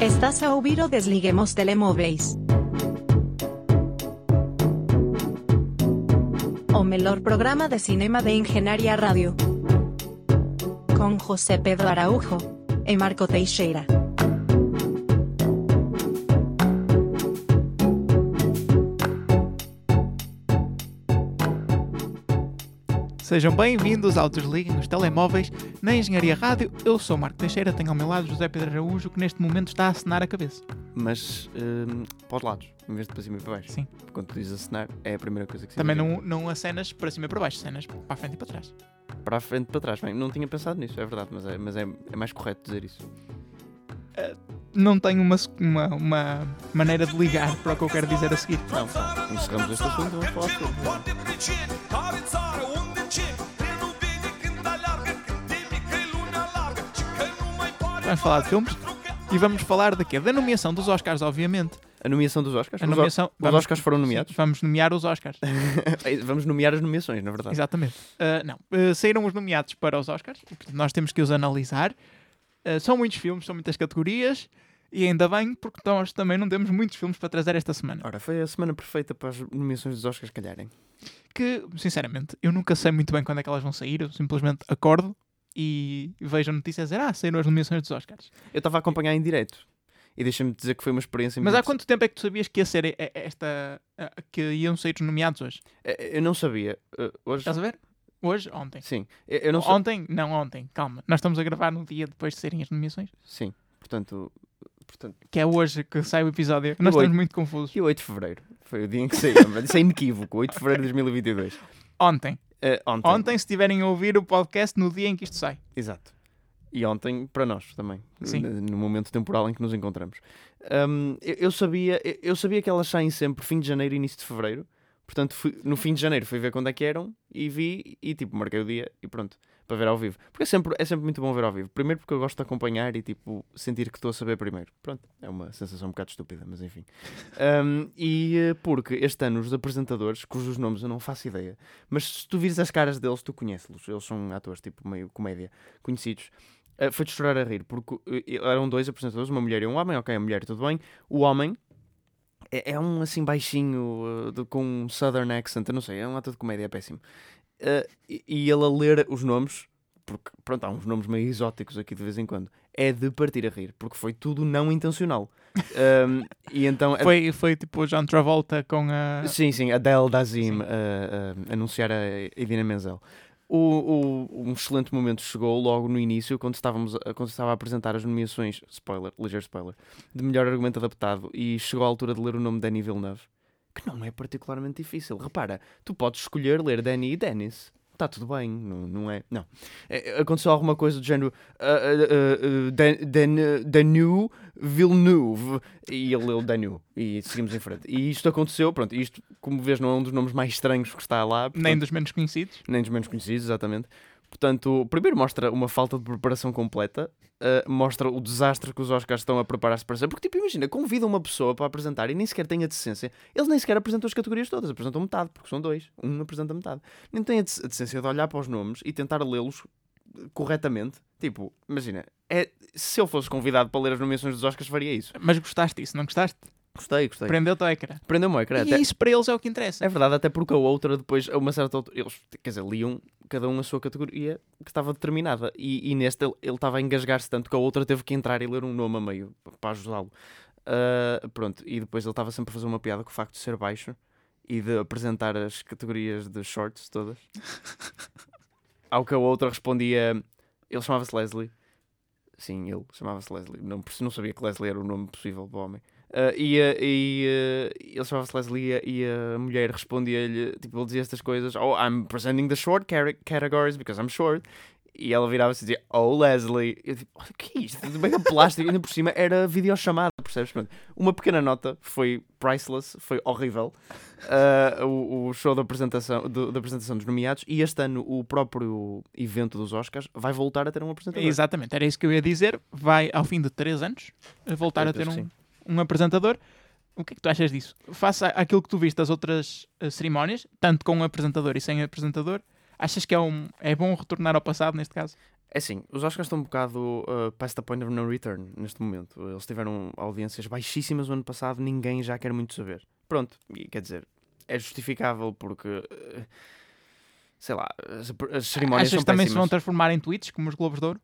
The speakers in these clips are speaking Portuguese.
Estás a ouvir o Desliguemos Telemóveis. O melhor programa de cinema de Engenharia Rádio. Com José Pedro Araújo e Marco Teixeira. Sejam bem-vindos ao Desliguem os Telemóveis na Engenharia Rádio. Eu sou Marco Teixeira, tenho ao meu lado José Pedro Araújo, que neste momento está a acenar a cabeça. mas hum, para os lados, em vez de para cima e para baixo. Sim. Quando tu dizes acenar, é a primeira coisa que se Também não, não acenas para cima e para baixo, acenas para a frente e para trás. Para a frente e para trás. Bem, não tinha pensado nisso, é verdade, mas é, mas é, é mais correto dizer isso. Não tenho uma, uma, uma maneira de ligar para o que eu quero dizer a seguir. Não, tá. encerramos este assunto, vamos falar sobre. Vamos falar de filmes e vamos falar de quê? Da nomeação dos Oscars, obviamente. A nomeação dos Oscars? A Os nomeação, Os vamos- Oscars foram nomeados? Vamos nomear os Oscars. vamos nomear as nomeações, na verdade. Exatamente. Uh, não, uh, saíram os nomeados para os Oscars, nós temos que os analisar. Uh, são muitos filmes, são muitas categorias, e ainda bem, porque nós também não temos muitos filmes para trazer esta semana. Ora, foi a semana perfeita para as nomeações dos Oscars calharem. Que, sinceramente, eu nunca sei muito bem quando é que elas vão sair, eu simplesmente acordo e vejo a notícia a dizer, ah, saíram as nomeações dos Oscars. Eu estava a acompanhar em direto. E deixa-me dizer que foi uma experiência Mas há muito- quanto tempo é que tu sabias que ia ser e- e- esta. que iam sair os nomeados hoje? Eh, Eu não sabia. Eh, Hoje... Estás a ver? Hoje? Ontem. Sim. Eu eu não sabia. Ontem? Não, ontem, calma. Nós estamos a gravar no dia depois de serem as nomeações, Sim. Portanto, portanto, que é hoje que sai o episódio. Nós oito. estamos muito confusos. E o 8 de Fevereiro? Foi o dia em que saiu. Isso é inequívoco. 8 de Fevereiro de 2022. Ontem. Eh, ontem. Ontem, se estiverem a ouvir o podcast no dia em que isto sai. Exato. E ontem para nós também. Sim. No, momento temporal em que nos encontramos. Hum, eu, eu sabia, eu- eu sabia que elas saem sempre fim de janeiro e início de fevereiro. Portanto, fui- no fim de janeiro fui ver quando é que eram e vi e tipo, marquei o dia e pronto, para ver ao vivo. Porque é sempre, é sempre muito bom ver ao vivo. Primeiro porque eu gosto de acompanhar e tipo, sentir que estou a saber primeiro. Pronto, é uma sensação um bocado estúpida, mas enfim. Hum, e eh, porque este ano os apresentadores, cujos nomes eu não faço ideia, mas se tu vires as caras deles, tu conheces-los. Eles são atores tipo meio comédia conhecidos. Uh, foi de chorar a rir, porque uh, eram dois apresentadores, uma mulher e um homem, ok, a mulher tudo bem. O homem é, é um assim baixinho, uh, de- com um southern accent, eu não sei, é um ator de comédia, é péssimo. Uh, e, e ele a ler os nomes, porque pronto, há uns nomes meio exóticos aqui de vez em quando, é de partir a rir, porque foi tudo não intencional. Um, e então a- Foi, foi tipo o John Travolta com a. Sim, sim, Adele Dazim Sim. a, a anunciar a Idina Menzel. O, o- um excelente momento chegou logo no início, quando, estávamos quando estava a apresentar as nomeações, spoiler, ligeiro spoiler, de melhor argumento adaptado, e chegou à altura de ler o nome de Danny Villeneuve, que não é particularmente difícil. Repara, tu podes escolher ler Danny e Dennis. Está tudo bem, não, não é? Não. É, Aconteceu alguma coisa do género uh, uh, uh, Dan, Dan, Danu Villeneuve e ele leu Danu e seguimos em frente. E isto aconteceu, pronto, isto, como vês, não é um dos nomes mais estranhos que está lá, Nem portanto- dos menos conhecidos. nem dos menos conhecidos, exatamente. Portanto, primeiro mostra uma falta de preparação completa, uh, mostra o desastre que os Oscars estão a preparar-se para ser. Porque, tipo, imagina, convida uma pessoa para apresentar e nem sequer tem a decência. Eles nem sequer apresentam as categorias todas, apresentam metade, porque são dois. Um apresenta metade. Nem tem a dec- a decência de olhar para os nomes e tentar lê-los uh, corretamente. Tipo, imagina, é, se eu fosse convidado para ler as nomeações dos Oscars, faria isso. Mas gostaste disso, não gostaste? Gostei, gostei. Prendeu-te ao ecrã. Prendeu-me ecrã. E Até- isso para eles é o que interessa. é verdade, até porque a outra, depois, a uma certa altura, eles, quer dizer, liam cada um a sua categoria que estava determinada. E, e neste ele ele estava a engasgar-se tanto que a outra teve que entrar e ler um nome a meio para ajudá-lo. Ah, pronto, e depois ele estava sempre a fazer uma piada com o facto de ser baixo e de apresentar as categorias de shorts todas. Ao que a outra respondia, ele chamava-se Leslie. Sim, ele chamava-se Leslie. Não, não sabia que Leslie era o nome possível do homem. Ah, e, a- e, ah, ele chamava-se Leslie e a- e a mulher respondia-lhe, tipo, ele dizia estas coisas: Oh, I'm presenting the short cate- categories because I'm short. E ela virava-se e dizia: Oh, Leslie. Eu tipo, "Olha, o que é isto? Bem a plástico, ainda por cima era videochamada, percebes? Pronto. Uma pequena nota, foi priceless, foi horrível. ah, o, o show da apresentação, do- da apresentação dos nomeados. E este ano, o próprio evento dos Oscars vai voltar a ter um apresentador. Exatamente, era isso que eu ia dizer. Vai, ao fim de 3 anos, voltar Eu a ter um, que um apresentador. O que é que tu achas disso? Faça aquilo que tu viste das outras eh, cerimónias, tanto com um apresentador e sem apresentador, achas que é, um, é bom retornar ao passado neste caso? É assim, os Oscars estão um bocado uh, past the point of no return neste momento. Eles tiveram audiências baixíssimas no ano passado, ninguém já quer muito saber. Pronto, e quer dizer, é justificável porque. uh, sei lá, as, as cerimónias Achas são também se péssimas. vão transformar em tweets, como os Globos de Ouro?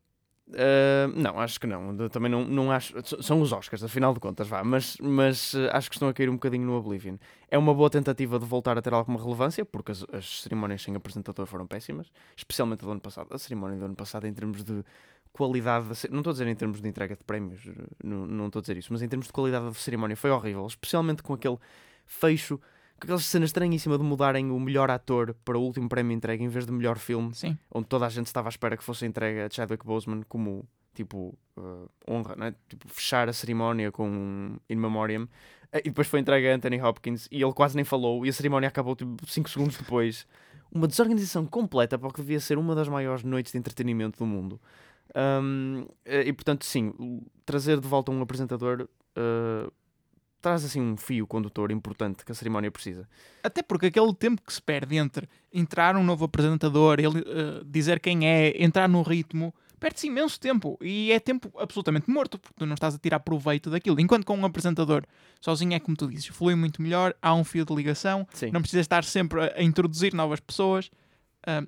Uh, não, acho que não. De- Também não, não acho. São os Oscars, afinal de contas, vá. Mas, mas uh, acho que estão a cair um bocadinho no Oblivion. É uma boa tentativa de voltar a ter alguma relevância, porque as, as cerimónias sem apresentador foram péssimas, especialmente a do ano passado. A cerimónia do ano passado, em termos de qualidade, da ce- não estou a dizer em termos de entrega de prémios, uh, não, não estou a dizer isso, mas em termos de qualidade da cerimónia foi horrível, especialmente com aquele fecho. Com aquela cena estranhíssima de mudarem o melhor ator para o último prémio entregue em vez de melhor filme Sim. onde toda a gente estava à espera que fosse entregue a Chadwick Boseman como tipo uh, honra, não é? tipo fechar a cerimónia com um in memoriam Eh, e depois foi entregue a Anthony Hopkins e ele quase nem falou e a cerimónia acabou tipo 5 segundos depois uma desorganização completa para o que devia ser uma das maiores noites de entretenimento do mundo Um, eh, e portanto sim trazer de volta um apresentador uh, traz assim um fio condutor importante que a cerimónia precisa Até porque aquele tempo que se perde entre entrar um novo apresentador, ele eh, dizer quem é, entrar no ritmo, perde-se imenso tempo. E é tempo absolutamente morto, porque tu não estás a tirar proveito daquilo. Enquanto com um apresentador sozinho é como tu dizes, flui muito melhor, há um fio de ligação, sim não precisas estar sempre a, introduzir novas pessoas.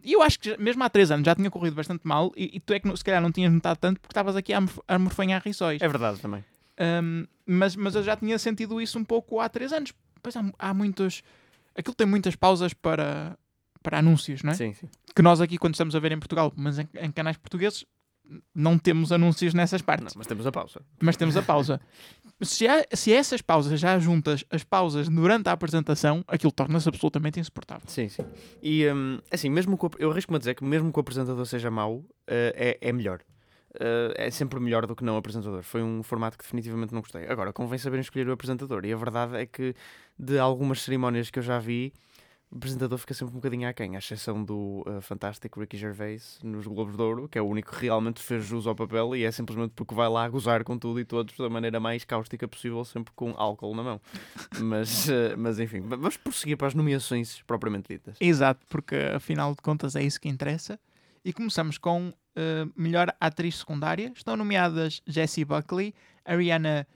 E eu acho que mesmo há três anos já tinha corrido bastante mal e, e tu é que se calhar não tinhas notado tanto porque estavas aqui a morfanhar riçóis. é verdade também Um, mas, mas eu já tinha sentido isso um pouco há três anos. Pois há, há muitos. Aquilo tem muitas pausas para, para anúncios, não é? sim, sim. Que nós aqui, quando estamos a ver em Portugal, mas em, em canais portugueses, não temos anúncios nessas Não, partes, mas temos a pausa mas temos a pausa. Se, há, se essas pausas já juntas as pausas durante a apresentação, aquilo torna-se absolutamente insuportável. Sim, sim. E hum, assim, mesmo o, eu arrisco-me a dizer que mesmo que o apresentador seja mau, eh, é, é melhor. Eh, é sempre melhor do que não apresentador. Foi um formato que definitivamente não gostei. Agora, convém saber escolher o apresentador. E a verdade é que de algumas cerimónias que eu já vi, o apresentador fica sempre um bocadinho aquém, à exceção do eh, fantástico Ricky Gervais nos Globos de Ouro, que é o único que realmente fez jus ao papel e é simplesmente porque vai lá gozar com tudo e todos da maneira mais cáustica possível, sempre com álcool na mão. Mas, eh, mas enfim, vamos prosseguir para as nomeações propriamente ditas. Exato, porque afinal de contas é isso que interessa. E começamos com eh, melhor atriz secundária. Estão nomeadas Jessie Buckley, Ariana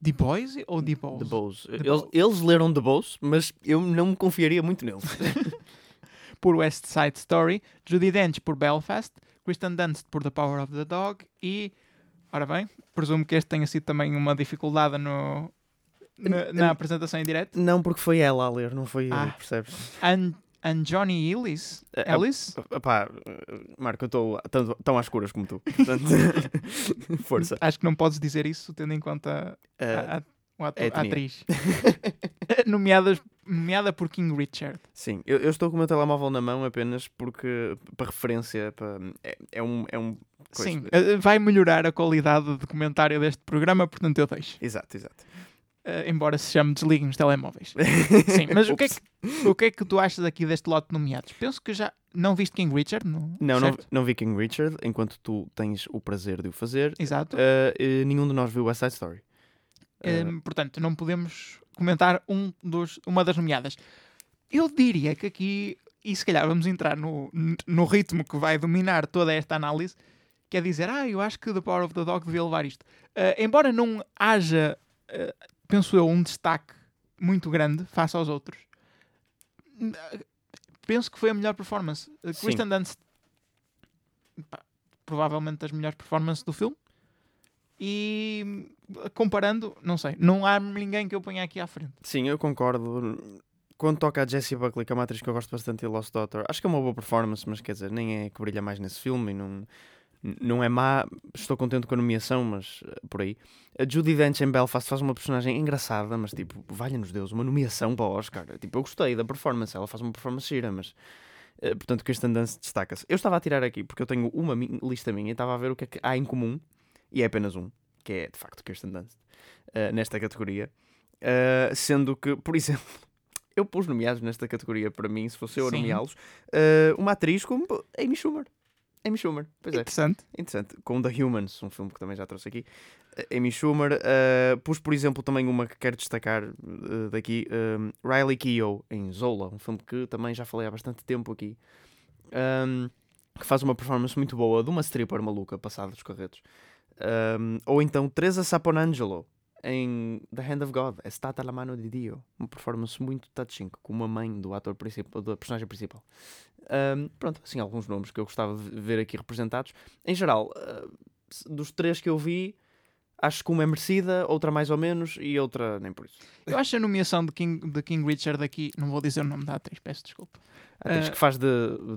DeBose ou DeBose? The Eles, eles leram The Bows, mas eu não me confiaria muito neles. por West Side Story, Judy Dench por Belfast, Kristen Dunst por The Power of the Dog e, ora bem, presumo que este tenha sido também uma dificuldade no, na, na apresentação em direto. não, porque foi ela a ler, não foi eu, Ah. percebes? And, and Johnny Ellis, Eh, eh, Ellis Epá, Marco, eu estou tão, tão às escuras como tu. Portanto, força. acho que não podes dizer isso tendo em conta Eh, a, a- o ator- a a atriz. Nomeadas, nomeada por King Richard. sim, eu, eu estou com o meu telemóvel na mão apenas porque, para referência, para, é, é um. É um coisa. Sim, eh, vai melhorar a qualidade de comentário deste programa, portanto eu deixo. Exato, exato. Eh, embora se chame Desliguem os Telemóveis. Sim, mas o que, é que, o que é que tu achas aqui deste lote de nomeados? Penso que já não viste King Richard, no, Não, não, não vi King Richard, enquanto tu tens o prazer de o fazer. Exato. eh, nenhum de nós viu West Side Story. Hum, portanto, não podemos comentar um dos, uma das nomeadas. Eu diria que aqui, e se calhar vamos entrar no, no ritmo que vai dominar toda esta análise, que é dizer, ah, eu acho que The Power of the Dog devia levar isto. Embora não haja, penso eu, um destaque muito grande face aos outros, penso que foi a melhor performance. Sim. Kristen Dunst, pá, provavelmente das melhores performances do filme. E comparando, não sei, não há ninguém que eu ponha aqui à frente. Sim, eu concordo. Quando toca a Jessie Buckley, que é uma atriz que eu gosto bastante, e Lost Daughter, acho que é uma boa performance, mas quer dizer, nem é que brilha mais nesse filme e não, não é má. Estou contente com a nomeação, mas eh, por aí. A Judy Dench em Belfast faz uma personagem engraçada, mas tipo, valha-nos Deus, uma nomeação para o Oscar. Tipo, eu gostei da performance, ela faz uma performance gira, mas. eh, portanto, Kristen Dunst destaca-se. Eu estava a tirar aqui porque eu tenho uma lista minha e estava a ver o que é que há em comum, e é apenas um, que é de facto Kirsten Dunst, eh, nesta categoria. Eh, sendo que, por exemplo, eu pus nomeados nesta categoria para mim, se fosse eu a nomeá-los, uma atriz como Amy Schumer. Amy Schumer, pois é, Interessante. interessante. Com The Humans, um filme que também já trouxe aqui. Eh, Amy Schumer. eh, pus, por exemplo, também uma que quero destacar eh, daqui: eh, Riley Keough em Zola, um filme que também já falei há bastante tempo aqui. Um, que faz uma performance muito boa de uma stripper maluca passada dos carretos. Um, ou então Teresa Saponangelo em The Hand of God, É Stata la mano di Dio, uma performance muito touching, com uma mãe do ator principal, da personagem principal. Um, pronto, assim, alguns nomes que eu gostava de ver aqui representados. Em geral, uh, dos três que eu vi, acho que uma é merecida, outra mais ou menos e outra nem por isso. Eu acho a nomeação de King, de King Richard aqui, não vou dizer o nome da atriz, peço desculpa. A atriz Uh, que faz de.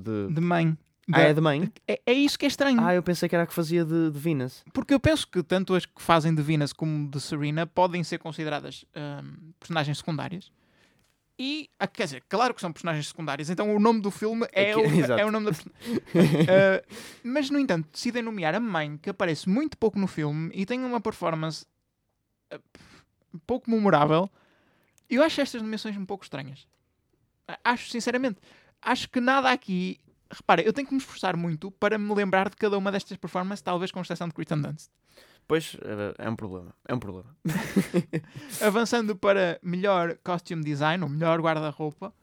de... De mãe. Ah, é de mãe? é, é isso que é estranho. Ah, eu pensei que era a que fazia de, de Venus. Porque eu penso que tanto as que fazem de Venus como de Serena podem ser consideradas hum, personagens secundárias. E, ah, quer dizer, claro que são personagens secundárias, então o nome do filme é, É que- o, é o nome da personagem. Ah, mas, no entanto, decidem nomear a mãe, que aparece muito pouco no filme e tem uma performance ah, pouco memorável. Eu acho estas nomeações um pouco estranhas. Acho, sinceramente, acho que nada aqui. Repara, eu tenho que me esforçar muito para me lembrar de cada uma destas performances, talvez com exceção de Kristen Dunst. Pois, eh, é um problema. É um problema. Avançando para melhor costume design, ou melhor guarda-roupa,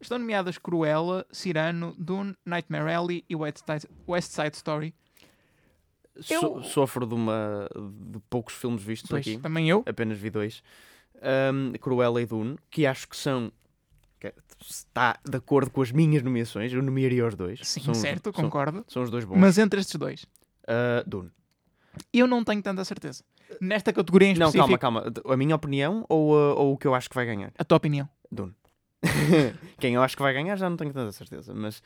estão nomeadas Cruella, Cyrano, Dune, Nightmare Alley e West Side, West Side Story. Eu- So- sofro de, uma, de poucos filmes vistos Pois, aqui. também eu. Apenas vi dois. Um, Cruella e Dune, que acho que são. Está de acordo com as minhas nomeações. Eu nomearia os dois. Sim, São os- certo, são, concordo. são os dois bons. Mas entre estes dois, Uh, Dune. eu não tenho tanta certeza. Nesta categoria em Não, específico, calma, calma. A minha opinião ou, uh, ou o que eu acho que vai ganhar? a tua opinião. Dune. Quem eu acho que vai ganhar já não tenho tanta certeza, mas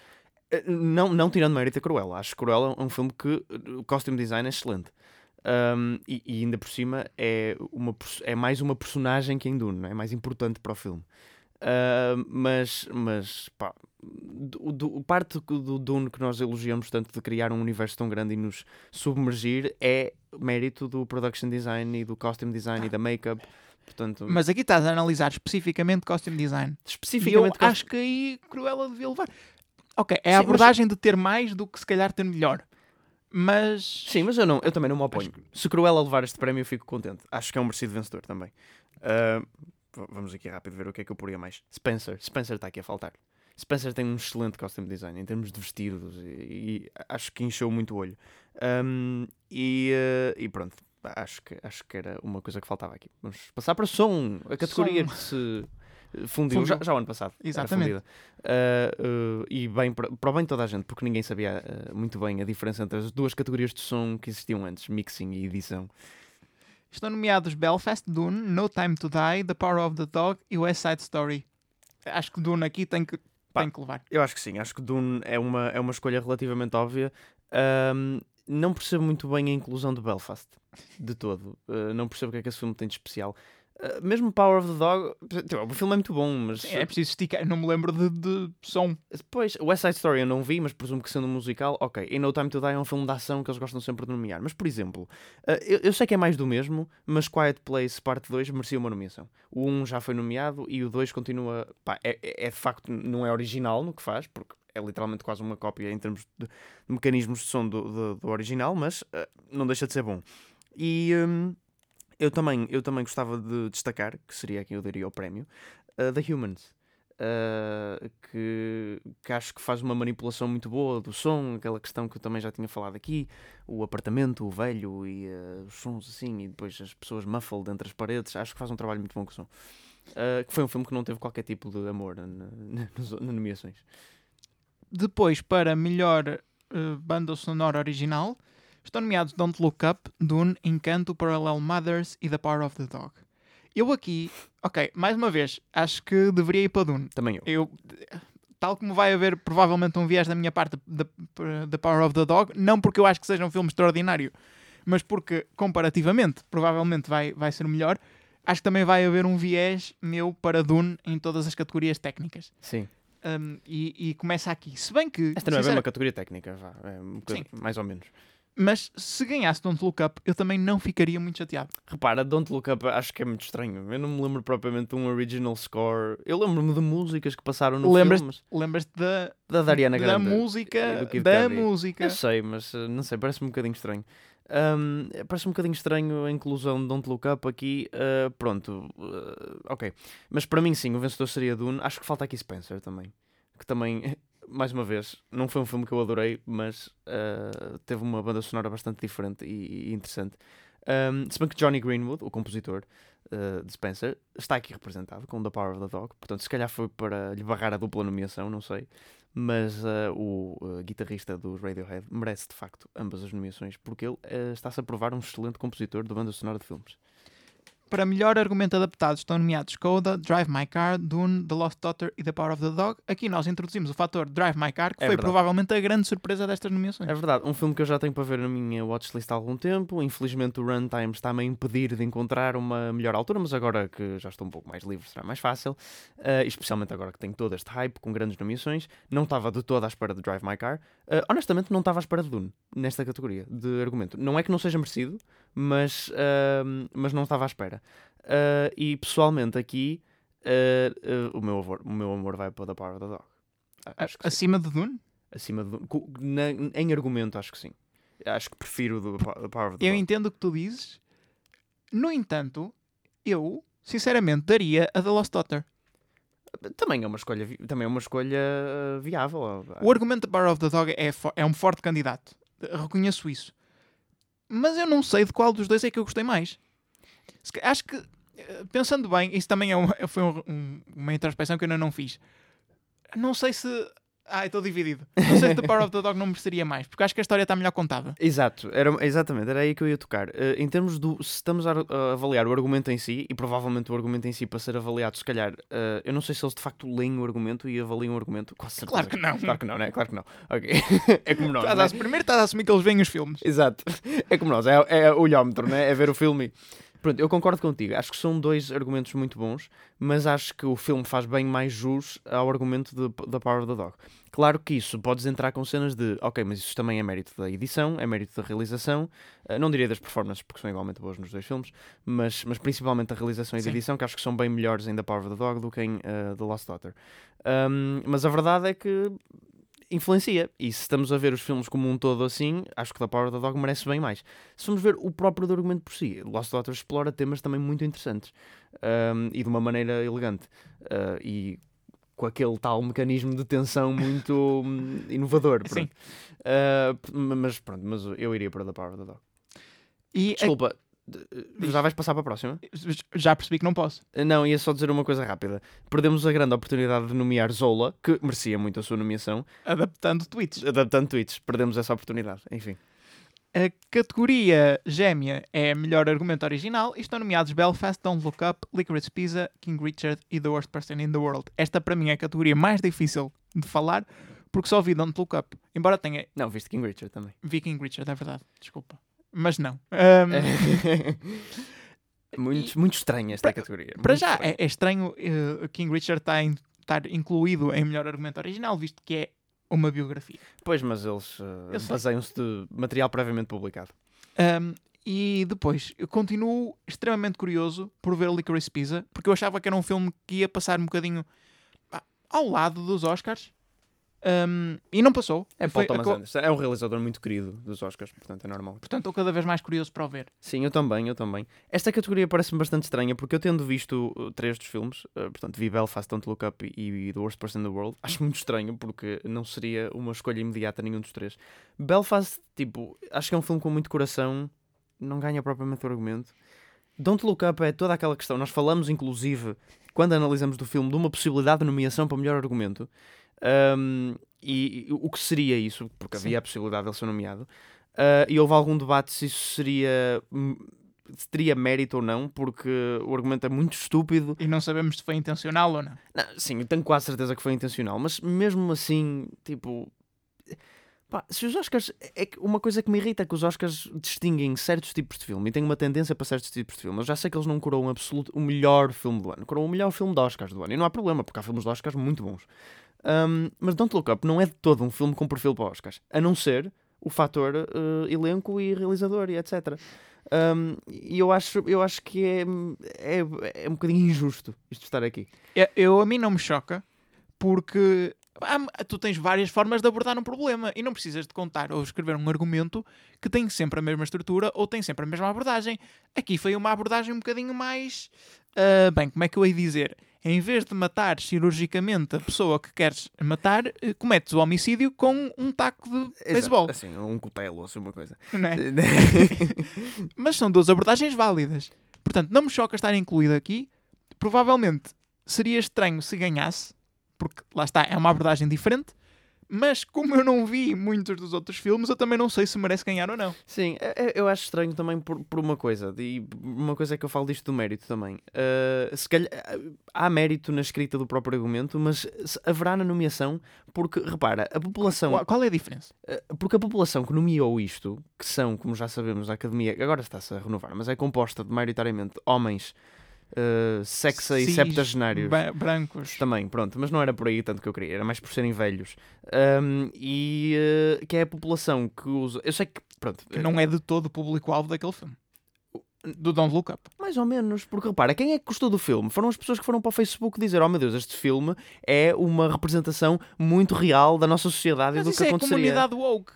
eh, não, não tirando mérito a Cruella. Acho que Cruella é um filme que o costume design é excelente. Um, e, e ainda por cima é, uma, é mais uma personagem que em Dune, não é mais importante para o filme. Uh, mas, mas pá, do, do- parte do Dune que nós elogiamos tanto de criar um universo tão grande e nos submergir é mérito do production design e do costume design e da make-up. Portanto, Mas aqui estás a analisar especificamente costume design. E eu especificamente acho que aí Cruella devia levar. Ok, é Sim, a mas- abordagem de ter mais do que se calhar ter melhor. Mas. Sim, mas eu, não, eu também não me oponho. Se Cruella levar este prémio, eu fico contente. Acho que é um merecido vencedor também. Ah, v- vamos aqui rápido ver o que é que eu poria mais. Spencer. Spencer está aqui a faltar. Spencer tem um excelente costume design em termos de vestidos e, e acho que encheu muito o olho. Ahm, e, ah, e pronto, acho que, acho que era uma coisa que faltava aqui. Vamos passar para som, a categoria Som. que se fundiu, Fundiu. Já, já o ano passado. Exatamente. Ah, ah, e bem para, para o bem de toda a gente, porque ninguém sabia ah, muito bem a diferença entre as duas categorias de som que existiam antes, mixing e edição. Estão nomeados Belfast, Dune, No Time to Die, The Power of the Dog e West Side Story. Acho que Dune aqui tem que, Pá. tem que levar. Eu acho que sim, acho que Dune é uma, é uma escolha relativamente óbvia. Ahm, não percebo muito bem a inclusão de Belfast, de todo. Ah, não percebo o que é que esse filme tem de especial. Ah, mesmo Power of the Dog, tipo, o filme é muito bom, mas Sim, é preciso esticar. Não me lembro de, de som. Depois, West Side Story eu não vi, mas presumo que sendo um musical, ok. E No Time to Die é um filme de ação que eles gostam sempre de nomear. Mas, por exemplo, eh, eu, eu sei que é mais do mesmo, mas Quiet Place Parte 2 merecia uma nomeação. O 1 já foi nomeado e o 2 continua. Pá, é, é- é de facto, não é original no que faz, porque é literalmente quase uma cópia em termos de, de mecanismos de som do, do, do original, mas eh, não deixa de ser bom. E. hum, eu também, eu também gostava de destacar, que seria quem eu daria o prémio, uh, The Humans. Uh, que, que acho que faz uma manipulação muito boa do som, aquela questão que eu também já tinha falado aqui, o apartamento, o velho e uh, os sons assim, e depois as pessoas muffled entre as paredes, acho que faz um trabalho muito bom com o som. Uh, que foi um filme que não teve qualquer tipo de amor na, na, nas nomeações. Depois, para melhor banda sonora original, estão nomeados Don't Look Up, Dune, Encanto, Parallel Mothers e The Power of the Dog. Eu aqui, ok, mais uma vez, acho que deveria ir para Dune. Também eu. Eu, tal como vai haver provavelmente um viés da minha parte da The Power of the Dog, não porque eu acho que seja um filme extraordinário, mas porque comparativamente, provavelmente vai, vai ser o melhor. Acho que também vai haver um viés meu para Dune em todas as categorias técnicas. Sim. Um, e, e começa aqui. Se bem que. Esta não é bem sincera- uma categoria técnica, vá, é um bocadinho- mais ou menos. Mas se ganhasse Don't Look Up, eu também não ficaria muito chateado. Repara, Don't Look Up acho que é muito estranho. Eu não me lembro propriamente de um original score. Eu lembro-me de músicas que passaram no Lembras- filme. Lembras-te da, Da Dariana da Grande. e música? Da música. Eu sei, mas eh, não sei, parece-me um bocadinho estranho. Ahm, parece um bocadinho estranho a inclusão de Don't Look Up aqui. ah, pronto, ah, ok. Mas para mim, sim, o vencedor seria Dune. Acho que falta aqui Spencer também. Que também. Mais uma vez, não foi um filme que eu adorei, mas uh, teve uma banda sonora bastante diferente e, e interessante. Um, se bem que Johnny Greenwood, o compositor uh, de Spencer, está aqui representado com The Power of the Dog, portanto, se calhar foi para lhe barrar a dupla nomeação, não sei. Mas uh, o guitarrista dos Radiohead merece de facto ambas as nomeações porque ele está-se a provar um excelente compositor de banda sonora de filmes. Para melhor argumento adaptado estão nomeados Coda, Drive My Car, Dune, The Lost Daughter e The Power of the Dog. Aqui nós introduzimos o fator Drive My Car, que é foi verdade. provavelmente a grande surpresa destas nomeações. É verdade, um filme que eu já tenho para ver na minha watchlist há algum tempo. Infelizmente o runtime está-me a impedir de encontrar uma melhor altura, mas agora que já estou um pouco mais livre será mais fácil. Uh, especialmente agora que tenho todo este hype com grandes nomeações. Não estava de toda à espera de Drive My Car. Uh, honestamente, não estava à espera de Dune nesta categoria de argumento. Não é que não seja merecido, mas, uh, mas não estava à espera. Uh, e pessoalmente aqui uh, uh, o, meu amor, o meu amor vai para The Power of the Dog. Acho Acima de Dune? Acima de Dune. Na, em argumento, acho que sim. Acho que prefiro The, the Power of the Eu Dog. entendo o que tu dizes. No entanto, eu, sinceramente, daria a The Lost Daughter. Também é uma escolha, também é uma escolha viável. O argumento The Power of the Dog é, é um forte candidato. Reconheço isso. Mas eu não sei de qual dos dois é que eu gostei mais. Acho que eh, pensando bem, isso também é uma, foi um, um, uma introspeção que eu ainda não fiz. Não sei se. Ah, estou dividido. Não sei se The Power of the Dog não mereceria mais, porque acho que a história está melhor contada. Exato, era, exatamente, era aí que eu ia tocar. Uh, em termos do. Se estamos a, a, avaliar o argumento em si, e provavelmente o argumento em si para ser avaliado, se calhar, uh, eu não sei se eles de facto leem o argumento e avaliam o argumento. Claro que não. Claro que não, né? Claro que não. Ok. é como nós. Estás né? Primeiro estás a assumir que eles veem os filmes. Exato. É como nós, é, é o olhómetro, né? É ver o filme. Pronto, eu concordo contigo. Acho que são dois argumentos muito bons, mas acho que o filme faz bem mais jus ao argumento da Power of the Dog. Claro que isso podes entrar com cenas de, ok, mas isso também é mérito da edição, é mérito da realização, uh, não diria das performances, porque são igualmente boas nos dois filmes, mas, mas principalmente a realização e a edição, que acho que são bem melhores em The Power of the Dog do que em uh, The Lost Daughter. Um, mas a verdade é que influencia. E se estamos a ver os filmes como um todo assim, acho que The Power of the Dog merece bem mais. Se formos ver o próprio argumento por si, Lost Daughter explora temas também muito interessantes um, e de uma maneira elegante. Uh, e com aquele tal mecanismo de tensão muito hum, inovador. Pronto. Sim. Uh, mas pronto, mas eu iria para The Power of the Dog. E Desculpa, a... Já vais passar para a próxima? Já percebi que não posso. Não, ia só dizer uma coisa rápida. Perdemos a grande oportunidade de nomear Zola, que merecia muito a sua nomeação. Adaptando tweets. Adaptando tweets. Perdemos essa oportunidade. Enfim. A categoria gêmea é melhor argumento original e estão nomeados Belfast, Don't Look Up, Licorice Pizza, King Richard e The Worst Person in the World. Esta para mim é a categoria mais difícil de falar porque só vi Don't Look Up. Embora tenha. Não, viste King Richard também. Vi King Richard, é verdade. Desculpa mas não. Um... muito, muito estranha esta pra, categoria. Para já, é, é, estranho uh, King Richard estar, em, estar incluído em melhor argumento original, visto que é uma biografia. Pois, mas eles uh, baseiam-se de material previamente publicado. Um, e depois, eu continuo extremamente curioso por ver Licorice Pizza, porque eu achava que era um filme que ia passar um bocadinho ao lado dos Oscars. Um, e não passou. É Paul Thomas Anderson. É um realizador muito querido dos Oscars, portanto é normal. Portanto, estou cada vez mais curioso para o ver. Sim, eu também, eu também. Esta categoria parece-me bastante estranha, porque eu tendo visto uh, três dos filmes, uh, portanto, vi Belfast, Don't Look Up e, e The Worst Person in the World, acho muito estranho, porque não seria uma escolha imediata nenhum dos três. Belfast, tipo, acho que é um filme com muito coração, não ganha propriamente o argumento. Don't Look Up é toda aquela questão. Nós falamos, inclusive, quando analisamos do filme, de uma possibilidade de nomeação para melhor argumento. Um, e, e, o que seria isso? Porque Sim. havia a possibilidade de ele ser nomeado. Uh, e houve algum debate se isso seria. Se teria mérito ou não, porque o argumento é muito estúpido. E não sabemos se foi intencional ou não. não sim, eu tenho quase certeza que foi intencional, mas mesmo assim, tipo. Pá, se os Oscars. É uma coisa que me irrita é que os Oscars distinguem certos tipos de filme e têm uma tendência para certos tipos de filme. Eu já sei que eles não coroam absoluto, o melhor filme do ano, coroam o melhor filme de Oscars do ano. E não há problema, porque há filmes de Oscars muito bons. Um, mas Don't Look Up não é de todo um filme com perfil para Oscars, a não ser o fator uh, elenco e realizador e etc. Um, e eu acho, eu acho que é, é, é um bocadinho injusto isto estar aqui. É, eu, a mim não me choca, porque tu tens várias formas de abordar um problema e não precisas de contar ou escrever um argumento que tem sempre a mesma estrutura ou tem sempre a mesma abordagem. Aqui foi uma abordagem um bocadinho mais ah, bem, como é que eu hei dizer? Em vez de matar cirurgicamente a pessoa que queres matar, eh, cometes o homicídio com um taco de beisebol. Assim, um cutelo, assim, uma coisa. não é? Mas são duas abordagens válidas. Portanto, não me choca estar incluído aqui. Provavelmente seria estranho se ganhasse, porque lá está, é uma abordagem diferente. Mas como eu não vi muitos dos outros filmes, eu também não sei se merece ganhar ou não. Sim, é- é- eu acho estranho também por, por uma coisa, e uma coisa é que eu falo disto do mérito também. Ah, se calhar, ah, há mérito na escrita do próprio argumento, mas haverá na nomeação, porque, repara, a população. Qual, qual é a diferença? Uh, Porque a população que nomeou isto, que são, como já sabemos, a academia, agora está-se a renovar, mas é composta de maioritariamente homens uh, sexa e septagenários. brancos. Também, pronto, mas não era por aí tanto que eu queria, era mais por serem velhos. Um, e uh, que é a população que usa. Eu sei que, pronto, Que não é de todo o público-alvo daquele filme. Do Don't Look Up. mais ou menos, porque repara, quem é que gostou do filme? Foram as pessoas que foram para o Facebook dizer: Oh meu Deus, este filme é uma representação muito real da nossa sociedade Mas e do isso que é a aconteceria. comunidade woke.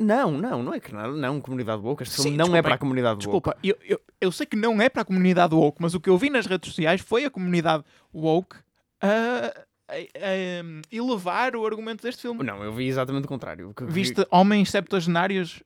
Não, não, não é que não, comunidade woke. Este Sim, filme não é para a comunidade woke. Desculpa, eu, eu, eu sei que não é para a comunidade woke, mas o que eu vi nas redes sociais foi a comunidade woke a, a- a elevar o argumento deste filme. Não, eu vi exatamente o contrário. Viste homens septuagenários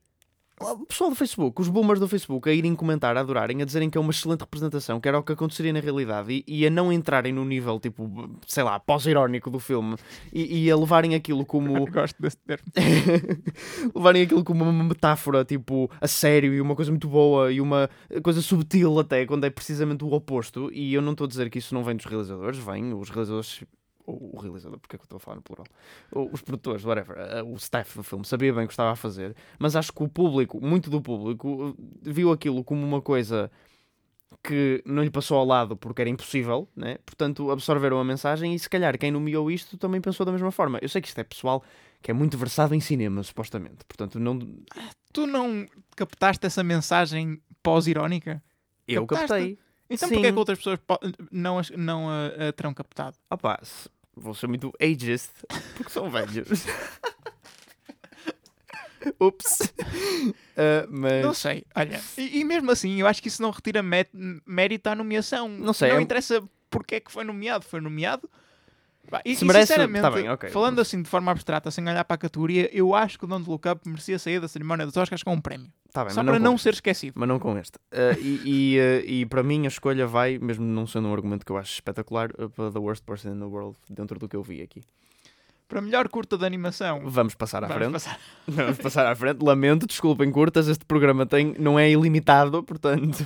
O pessoal do Facebook, os boomers do Facebook, a irem comentar, a adorarem, a dizerem que é uma excelente representação, que era o que aconteceria na realidade, e, e a não entrarem no nível, tipo, sei lá, pós-irónico do filme, e, e a levarem aquilo como. Gosto desse termo. levarem aquilo como uma metáfora, tipo, a sério e uma coisa muito boa e uma coisa subtil até, quando é precisamente o oposto. E eu não estou a dizer que isso não vem dos realizadores, vem, os realizadores. Ou O realizador, porque é que eu estou a falar no plural? Ou Os produtores, whatever, eh, o staff do filme sabia bem o que estava a fazer, mas acho que o público, muito do público, eh, viu aquilo como uma coisa que não lhe passou ao lado porque era impossível, né? portanto absorveram a mensagem e se calhar quem nomeou isto também pensou da mesma forma. Eu sei que isto é pessoal que é muito versado em cinema, supostamente, portanto não... Tu não captaste essa mensagem pós-irónica? eu Captaste? captei. Então Sim. porquê é que outras pessoas não, não a, a terão captado? Opa, se- vou ser muito ageist porque são velhos. Ups. Ah, mas... Não sei, olha. E, e mesmo assim, eu acho que isso não retira mé- mérito à nomeação. Não sei, Não é- interessa porque é que foi nomeado. Foi nomeado. E, Se e merece- sinceramente, tá bem, ok. falando assim de forma abstrata, sem olhar para a categoria, eu acho que o Don't Look Up merecia sair da cerimónia dos Oscars com um prémio. Tá bem, Só para não este. ser esquecido. Mas não com este. Ah, e, e, ah, e para mim a escolha vai, mesmo não sendo um argumento que eu acho espetacular, ah, para The Worst Person in the World, dentro do que eu vi aqui. Para melhor curta de animação. Vamos passar à Vamos frente. passar. Vamos passar à frente. Lamento, desculpem curtas, este programa tem, não é ilimitado, portanto.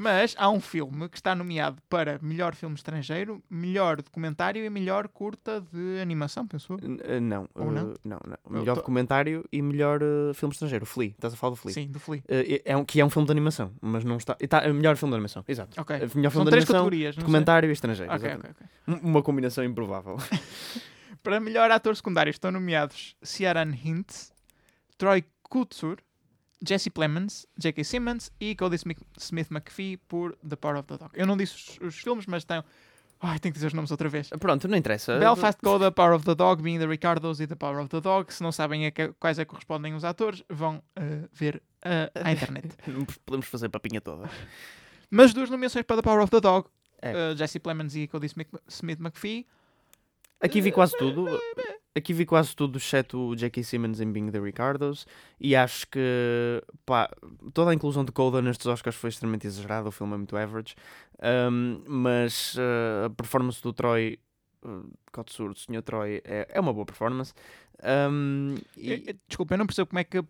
Mas há um filme que está nomeado para melhor filme estrangeiro, melhor documentário e melhor curta de animação, pensou? Ah, não, Ou não? ah, não, não. Melhor tô- documentário e melhor ah, filme estrangeiro. Flea, estás a falar do Flea? Sim, do Flea. Uh, é um, que é um filme de animação, mas não está. Está é melhor filme de animação, exato. Ok. Uh, Melhor São filme de três animação, categorias, não sei. documentário e estrangeiro. Um- Uma combinação improvável. Para melhor ator secundário estão nomeados Ciaran Hintz, Troy Kutsur, Jesse Plemons, J.K. Simmons e Cody Smith, Smith McPhee por The Power of the Dog. Eu não disse os, os filmes, mas estão. Ai, tenho que dizer os nomes outra vez. Pronto, não interessa. Belfast Code, The Power of the Dog, Being the Ricardos e The Power of the Dog. Se não sabem a que- quais é que correspondem os atores, vão eh, ver eh, à internet. Podemos fazer papinha toda. Mas duas nomeações para The Power of the Dog, É. eh, Jesse Plemons e Cody Smith McPhee. Aqui vi quase tudo. Aqui vi quase tudo, exceto o J.K. Simmons em Being the Ricardos. E acho que pá, toda a inclusão de Coda nestes Oscars foi extremamente exagerada. O filme é muito average. Um, mas uh, a performance do Troy uh, do Sr. Troy, é, é uma boa performance. Um, e- Eh, eh, Desculpa, eu não percebo como é que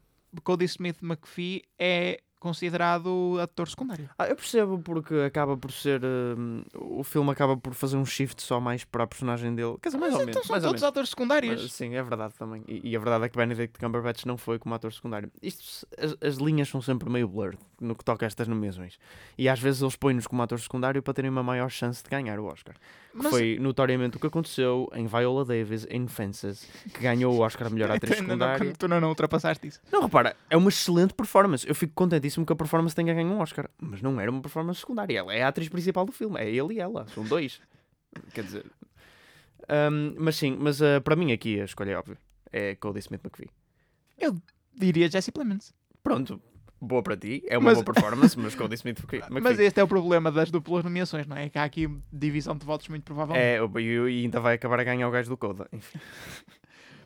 Cody Smith McPhee é considerado ator secundário. Ah, eu percebo porque acaba por ser. hum, o filme acaba por fazer um shift só mais para a personagem dele. Quer dizer, mais Mas ou então menos. são Mais ou todos menos. atores secundários. Mas, sim, é verdade também. E, e a verdade é que Benedict Cumberbatch não foi como ator secundário. Isto, as, as linhas são sempre meio blurred no que toca a estas nomeações. E às vezes eles põem-nos como ator secundário para terem uma maior chance de ganhar o Oscar. Que Mas- foi notoriamente o que aconteceu em Viola Davis em Fences, que ganhou o Oscar a melhor atriz Tu ainda não- secundária. Tu ainda não ultrapassaste isso. Não, repara, é uma excelente performance. Eu fico contentíssimo que a performance tenha ganho um Oscar. Mas não era uma performance secundária. Ela é a atriz principal do filme. É ele e ela. São dois. Quer dizer. Ahm, mas sim, mas ah, para mim aqui a escolha é óbvia. É Cody Smith McVie. Diria Jesse Plemons. Pronto. boa para ti, é uma Mas- boa performance, mas Cody Smith McPhee. Mas este é o problema das duplas nomeações, não é? Que há aqui divisão de votos muito provavelmente. É, e, e ainda vai acabar a ganhar o gajo do Coda.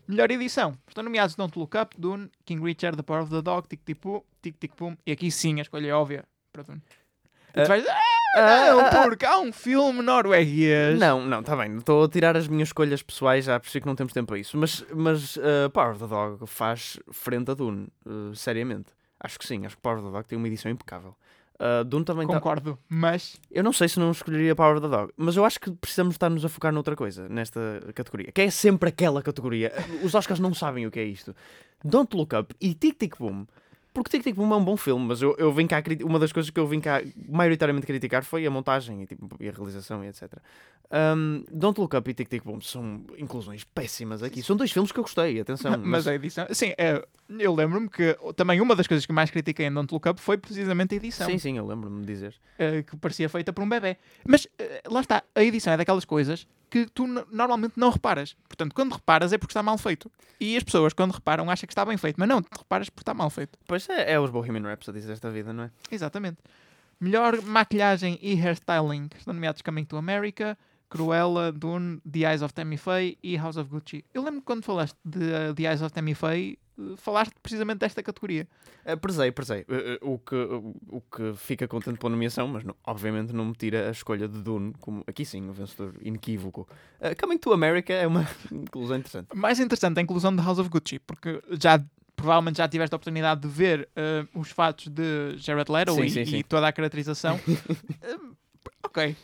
Melhor edição. Estão nomeados Don't Look Up, Dune, King Richard, The Power of the Dog, Tic Tic Boom, Tic Tic Boom. E aqui sim, a escolha é óbvia para Dune. E tu Ah, vais Ah, ah, não, ah. porque há um filme norueguês. Não, não, está bem. Estou a tirar as minhas escolhas pessoais, já percebi que não temos tempo para isso. Mas, mas uh, Power of the Dog faz frente a Dune, uh, seriamente. Acho que sim, acho que Power of the Dog tem uma edição impecável. Uh, Dune também tá- Concordo, mas Eu não sei se não escolheria Power of the Dog, mas eu acho que precisamos estar-nos a focar noutra coisa, nesta categoria, que é sempre aquela categoria. Os Oscars não sabem o que é isto. Don't Look Up e Tic Tic Boom. Porque Tic Tic Boom é um bom filme, mas eu, eu vim cá, uma das coisas que eu vim cá maioritariamente criticar foi a montagem e, tipo, e a realização e etc. Um, Don't Look Up e Tic Tic Boom são inclusões péssimas aqui. São dois filmes que eu gostei, atenção. mas a edição. Sim, é, eu lembro-me que também uma das coisas que mais critiquei em Don't Look Up foi precisamente a edição, Sim, sim, eu lembro-me de dizer. eh, que parecia feita por um bebê. Mas eh, lá está, a edição é daquelas coisas que tu normalmente não reparas. Portanto, quando reparas é porque está mal feito. E as pessoas, quando reparam, acham que está bem feito, mas não, tu reparas porque está mal feito. Pois é, é os Bohemian Rhapsodies desta vida, não é? Exatamente. Melhor maquilhagem e hairstyling. Estão nomeados Coming to America, Cruella, Dune, The Eyes of Tammy Faye e House of Gucci. Eu lembro que quando falaste de uh, The Eyes of Tammy Faye, falaste precisamente desta categoria. Uh, Prezei, prezei. Uh, uh, O que, uh, o que fica contente pela nomeação, mas não- obviamente não me tira a escolha de Dune, como aqui sim, o vencedor inequívoco. Coming to America é uma inclusão interessante. Mais interessante a inclusão de House of Gucci, porque já provavelmente já tiveste a oportunidade de ver os fatos de Jared Leto Sim, e, sim, e sim. toda a caracterização. Ok.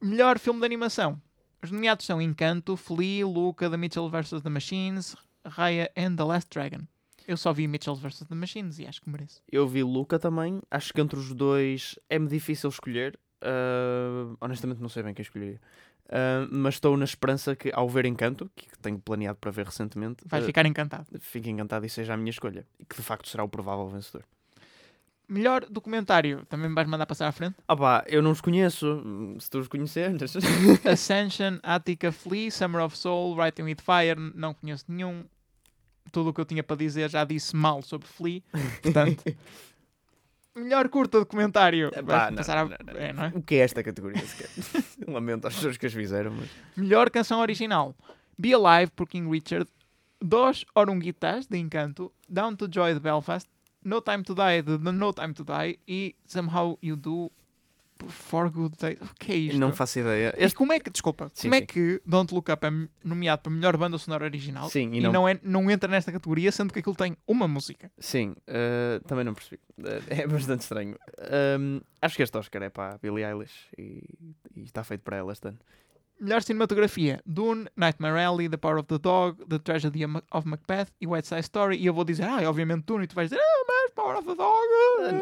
Melhor filme de animação. Os nomeados são Encanto, Flea, Luca, The Mitchell vs. The Machines, Raya and The Last Dragon. Eu só vi Mitchell vs. The Machines e acho que mereço. Eu vi Luca também, acho que entre os dois é-me difícil escolher. Uh, honestamente não sei bem quem escolheria. Uh, mas estou na esperança que ao ver Encanto, que tenho planeado para ver recentemente, Vais uh, ficar encantado. fique encantado e seja a minha escolha. E que de facto será o provável vencedor. Melhor documentário. Também me vais mandar passar à frente. Ah pá, eu não os conheço. Se tu os conheceres. Ascension, Attica, Flea, Summer of Soul, Writing with Fire. Não conheço nenhum. Tudo o que eu tinha para dizer já disse mal sobre Flea. Portanto, melhor curta documentário. Epá, Vais não, passar à- não, não, é, não é? O que é esta categoria? Lamento às pessoas que as fizeram, mas. Melhor canção original. Be Alive por King Richard. Dos Orunguitas de Encanto. Down to Joy de Belfast. No Time to Die de The No Time to Die. E Somehow You Do For Good. O que é isto? Não faço ideia. E Este... como é que, desculpa, Sim, como é sim. que Don't Look Up é nomeado para melhor banda sonora original Sim, e e, não- não... é, não entra nesta categoria, sendo que aquilo tem uma música? Sim, eh, também não percebi. Eh, é bastante estranho. Ahm, acho que este Oscar é para a Billie Eilish e, e está feito para ela este ano. Melhor cinematografia: Dune, Nightmare Alley, The Power of the Dog, The Tragedy of Macbeth e West Side Story. E eu vou dizer, ah, é obviamente Dune, e tu vais dizer, ah, mas Power of the Dog.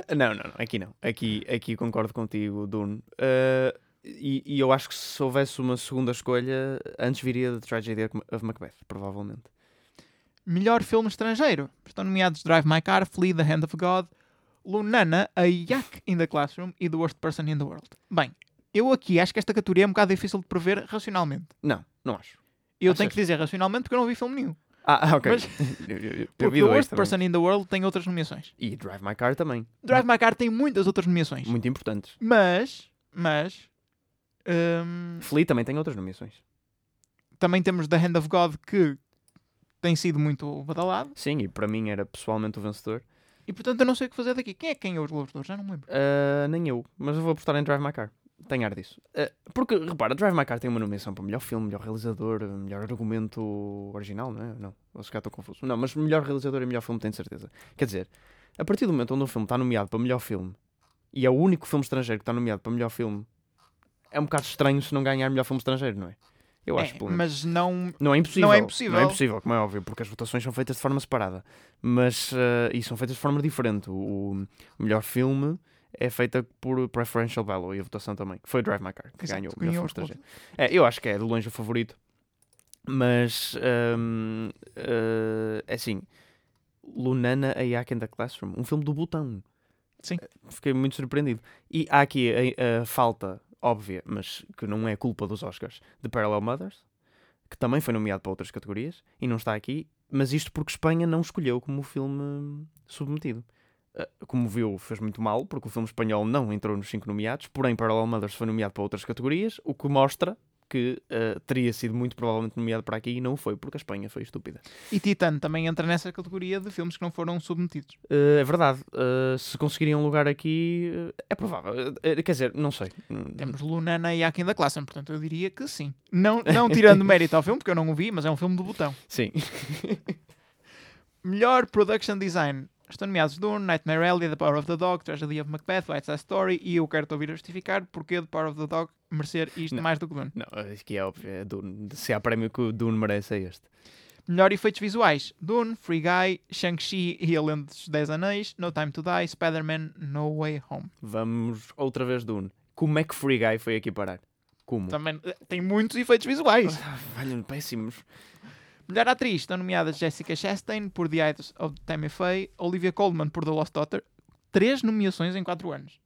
ah." Não, não, não, aqui não. Aqui, aqui concordo contigo, Dune. Eh, e, e eu acho que se houvesse uma segunda escolha, antes viria The Tragedy of Macbeth, provavelmente. Melhor filme estrangeiro: estão nomeados Drive My Car, Flee, The Hand of God, Lunana, A Yak in the Classroom e The Worst Person in the World. Bem, eu aqui acho que esta categoria é um bocado difícil de prever racionalmente. Não, não acho. Eu Achas? tenho que dizer racionalmente porque eu não vi filme nenhum. Ah, ok. Mas- eu, eu- eu Porque The Worst. Person in the World tem outras nomeações. E Drive My Car também. Drive My Car tem muitas outras nomeações. Muito importantes. Mas, mas, hum, Flea também tem outras nomeações. também temos The Hand of God que tem sido muito badalado. Sim, e para mim era pessoalmente o vencedor. E portanto eu não sei o que fazer daqui. Quem é que ganhou os Ouro? Já não me lembro. Ah, nem eu, mas eu vou apostar em Drive My Car. Tenho ar disso. Ah, porque, repara, Drive My Car tem uma nomeação para melhor filme, melhor realizador, melhor argumento original, não é? Não, vou ficar tão confuso. Não, mas melhor realizador e melhor filme tenho certeza. Quer dizer, a partir do momento onde um filme está nomeado para melhor filme e é o único filme estrangeiro que está nomeado para melhor filme, é um bocado estranho se não ganhar melhor filme estrangeiro, não é? Eu acho, É, pelo mas não. Não é impossível. Não é impossível. Não é impossível, como é óbvio, porque as votações são feitas de forma separada. Mas, eh, e são feitas de forma diferente. O, o melhor filme é feita por preferential ballot e a votação também. que Foi Drive My Car que Exato, ganhou filme estrangeiro. É, eu acho que é de longe o favorito. Mas, ehm, eh, é assim, Lunana a Yak in the Classroom, um filme do Butão. Sim. Fiquei muito surpreendido. E há aqui a, a falta óbvia, mas que não é culpa dos Oscars, de Parallel Mothers, que também foi nomeado para outras categorias e não está aqui, mas isto porque Espanha não escolheu como filme submetido. Uh, como viu, fez muito mal, porque o filme espanhol não entrou nos cinco nomeados, porém Parallel Mothers foi nomeado para outras categorias, o que mostra que uh, teria sido muito provavelmente nomeado para aqui e não foi, porque a Espanha foi estúpida. E Titan também entra nessa categoria de filmes que não foram submetidos. Uh, é verdade. Uh, se conseguiriam um lugar aqui, é provável. quer dizer, não sei. Temos Lunana e Akin da Classe, portanto eu diria que sim. Não, não tirando mérito ao filme, porque eu não o vi, mas é um filme do botão. Sim. Melhor Production Design. Estão nomeados Dune, Nightmare Alley, The Power of the Dog, Tragedy of Macbeth, White Side Story e eu quero-te ouvir a justificar porque The Power of the Dog merecer isto Não. mais do que Dune. Não, acho que é óbvio. É Dune. Se há prémio que o Dune merece, é este. Melhor efeitos visuais: Dune, Free Guy, Shang-Chi e A Lenda dos Dez Anéis, No Time to Die, Spider-Man, No Way Home. Vamos outra vez Dune. Como é que Free Guy foi aqui parar? Como? Também eh, tem muitos efeitos visuais. Ah, péssimos. Melhor atriz estão nomeadas Jessica Chastain por The Eyes of Tammy Faye, Olivia Colman por The Lost Daughter. Três nomeações em quatro anos.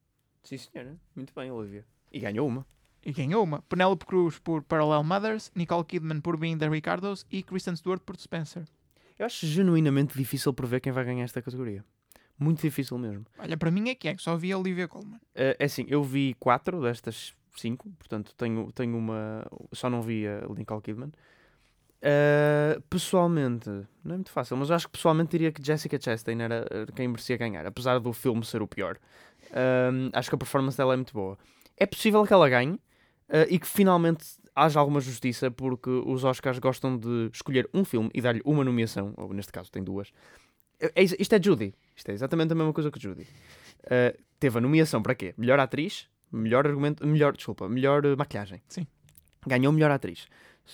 Sim, senhora. Muito bem, Olivia. E ganhou uma. E ganhou uma. Penelope Cruz por Parallel Mothers, Nicole Kidman por Being the Ricardos e Kristen Stewart por Spencer. Eu acho genuinamente difícil prever quem vai ganhar esta categoria. Muito difícil mesmo. Olha, para mim é que é, que só vi a Olivia Colman. Eh, é assim, eu vi quatro destas cinco, portanto tenho, tenho uma. Só não vi a Nicole Kidman. Eh, pessoalmente, não é muito fácil, mas eu acho que pessoalmente diria que Jessica Chastain era eh, quem merecia ganhar, apesar do filme ser o pior. Ahm, acho que a performance dela é muito boa. É possível que ela ganhe eh, e que finalmente haja alguma justiça, porque os Oscars gostam de escolher um filme e dar-lhe uma nomeação, ou neste caso tem duas. É- é- isto é Judy. Isto é exatamente a mesma coisa que Judy. Uh, teve a nomeação para quê? Melhor atriz, melhor argumento, melhor, desculpa, melhor uh, maquilhagem. Sim. Ganhou melhor atriz.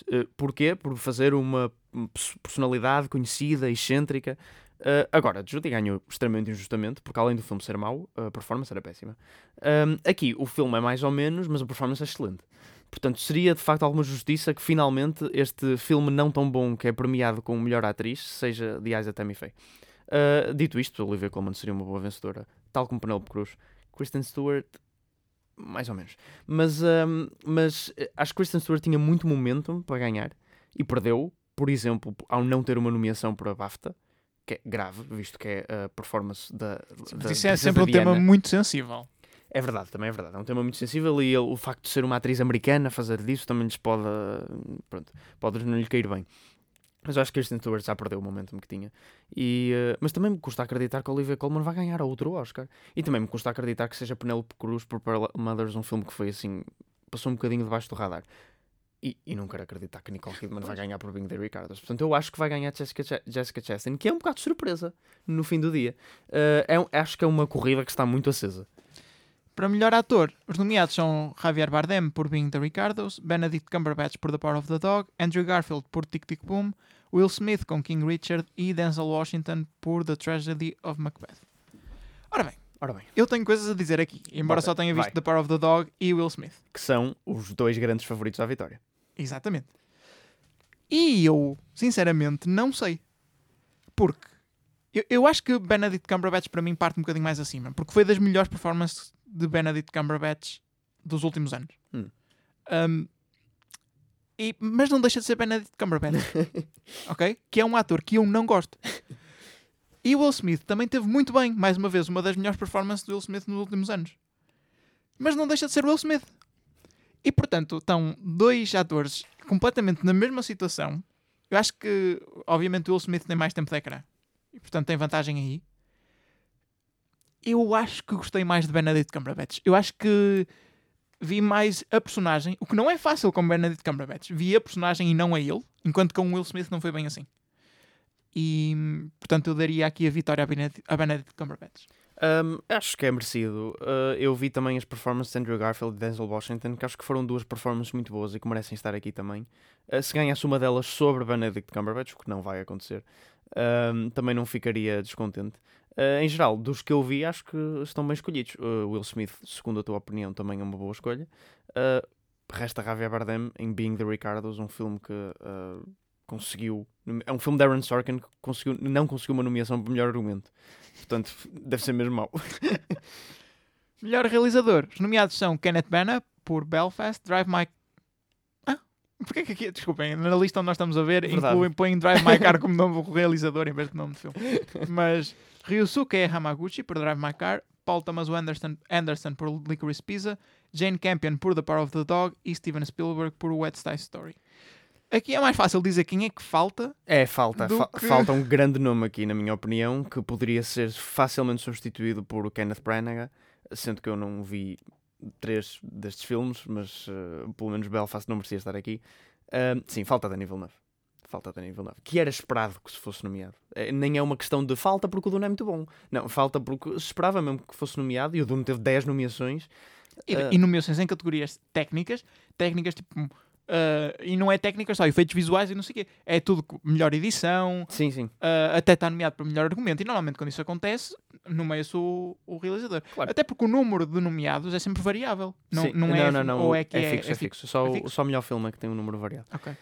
Uh, porquê? Por fazer uma pers- personalidade conhecida, excêntrica. Uh, agora, Judy ganhou extremamente injustamente, porque além do filme ser mau, a performance era péssima. Um, aqui, o filme é mais ou menos, mas a performance é excelente. Portanto, seria de facto alguma justiça que finalmente este filme não tão bom que é premiado com melhor atriz seja Eyes of Tammy Faye. Uh, dito isto, Olivia Colman seria uma boa vencedora, tal como Penelope Cruz. Kristen Stewart, mais ou menos. Mas, um, mas eh, acho que Kristen Stewart tinha muito momentum para ganhar e perdeu, por exemplo, ao não ter uma nomeação para a BAFTA, que é grave, visto que é a performance da. da Mas isso é sempre um tema muito sensível. É verdade, também é verdade. É um tema muito sensível e ele- o facto de ser uma atriz americana fazer disso também lhes pode. Pronto, pode não lhe cair bem. Mas eu acho que Kristen Stewart já perdeu o momentum que tinha. E, eh, mas também me custa acreditar que Olivia Colman vai ganhar outro Oscar. E também me custa acreditar que seja Penelope Cruz por Parallel Mothers, um filme que foi assim. passou um bocadinho debaixo do radar. E, e não quero acreditar que Nicole Kidman vai ganhar por Being the Ricardos. Portanto, eu acho que vai ganhar Jessica, Ch- Jessica Chastain, que é um bocado de surpresa no fim do dia. Eh, é acho que é uma corrida que está muito acesa. Para melhor ator, os nomeados são Javier Bardem por Being the Ricardos, Benedict Cumberbatch por The Power of the Dog, Andrew Garfield por Tic Tic Boom, Will Smith com King Richard e Denzel Washington por The Tragedy of Macbeth. Ora bem, Ora bem. eu tenho coisas a dizer aqui, embora Bota, só tenha visto vai. The Power of the Dog e Will Smith. que são os dois grandes favoritos à vitória. Exatamente. E eu, sinceramente, não sei. Porque eu, eu acho que Benedict Cumberbatch para mim parte um bocadinho mais acima. Porque foi das melhores performances de Benedict Cumberbatch dos últimos anos. Hum. Um, e, mas não deixa de ser Benedict Cumberbatch. ok? Que é um ator que eu não gosto. E Will Smith também teve muito bem, mais uma vez, uma das melhores performances do Will Smith nos últimos anos. Mas não deixa de ser Will Smith. E portanto, estão dois atores completamente na mesma situação. Eu acho que, obviamente, o Will Smith tem mais tempo de ecrã. E portanto tem vantagem aí. Eu acho que gostei mais de Benedict Cumberbatch. Eu acho que vi mais a personagem, o que não é fácil com Benedict Cumberbatch. Vi a personagem e não a ele, enquanto com Will Smith não foi bem assim. E portanto eu daria aqui a vitória a Benedict Cumberbatch. Um, acho que é merecido. Uh, eu vi também as performances de Andrew Garfield e Denzel Washington, que acho que foram duas performances muito boas e que merecem estar aqui também. Uh, se ganhasse uma delas sobre Benedict Cumberbatch, o que não vai acontecer, um, também não ficaria descontente. Uh, em geral, dos que eu vi, acho que estão bem escolhidos. Uh, Will Smith, segundo a tua opinião, também é uma boa escolha. Uh, resta Javier Bardem em Being the Ricardos, um filme que conseguiu. É um filme de Aaron Sorkin que conseguiu, não conseguiu uma nomeação para melhor argumento. Portanto, deve ser mesmo mau. Melhor realizador. Os nomeados são Kenneth Branagh por Belfast, Drive My... Ah? Porquê que aqui, desculpem, na lista onde nós estamos a ver, Verdade. incluem, põem Drive My Car como nome do realizador em vez de nome de filme. Mas Ryusuke Hamaguchi por Drive My Car, Paul Thomas Anderson, Anderson por Licorice Pizza, Jane Campion por The Power of the Dog e Steven Spielberg por West Side Story. Aqui é mais fácil dizer quem é que falta. É, falta. Fa- que- Falta um grande nome aqui, na minha opinião, que poderia ser facilmente substituído por o Kenneth Branagh, sendo que eu não vi três destes filmes, mas eh, pelo menos Belfast não merecia estar aqui. Ahm, sim, falta Denis Villeneuve. Falta Denis Villeneuve. Que era esperado que se fosse nomeado. Eh, nem é uma questão de falta porque o Dune é muito bom. Não, falta porque se esperava mesmo que fosse nomeado e o Dune teve 10 nomeações. E, Ah. e nomeações em categorias técnicas, técnicas tipo. ah, e não é técnicas só, efeitos visuais e não sei o quê. É tudo melhor edição, Sim, sim. ah, até está nomeado para melhor argumento. E normalmente quando isso acontece, nomeia-se o, o realizador. Claro. Até porque o número de nomeados é sempre variável. Não, Sim. não é, não, não. Ou é que é, fixo, é, fixo. Só, é o- fixo? só o melhor filme é que tem um número variado. Ok.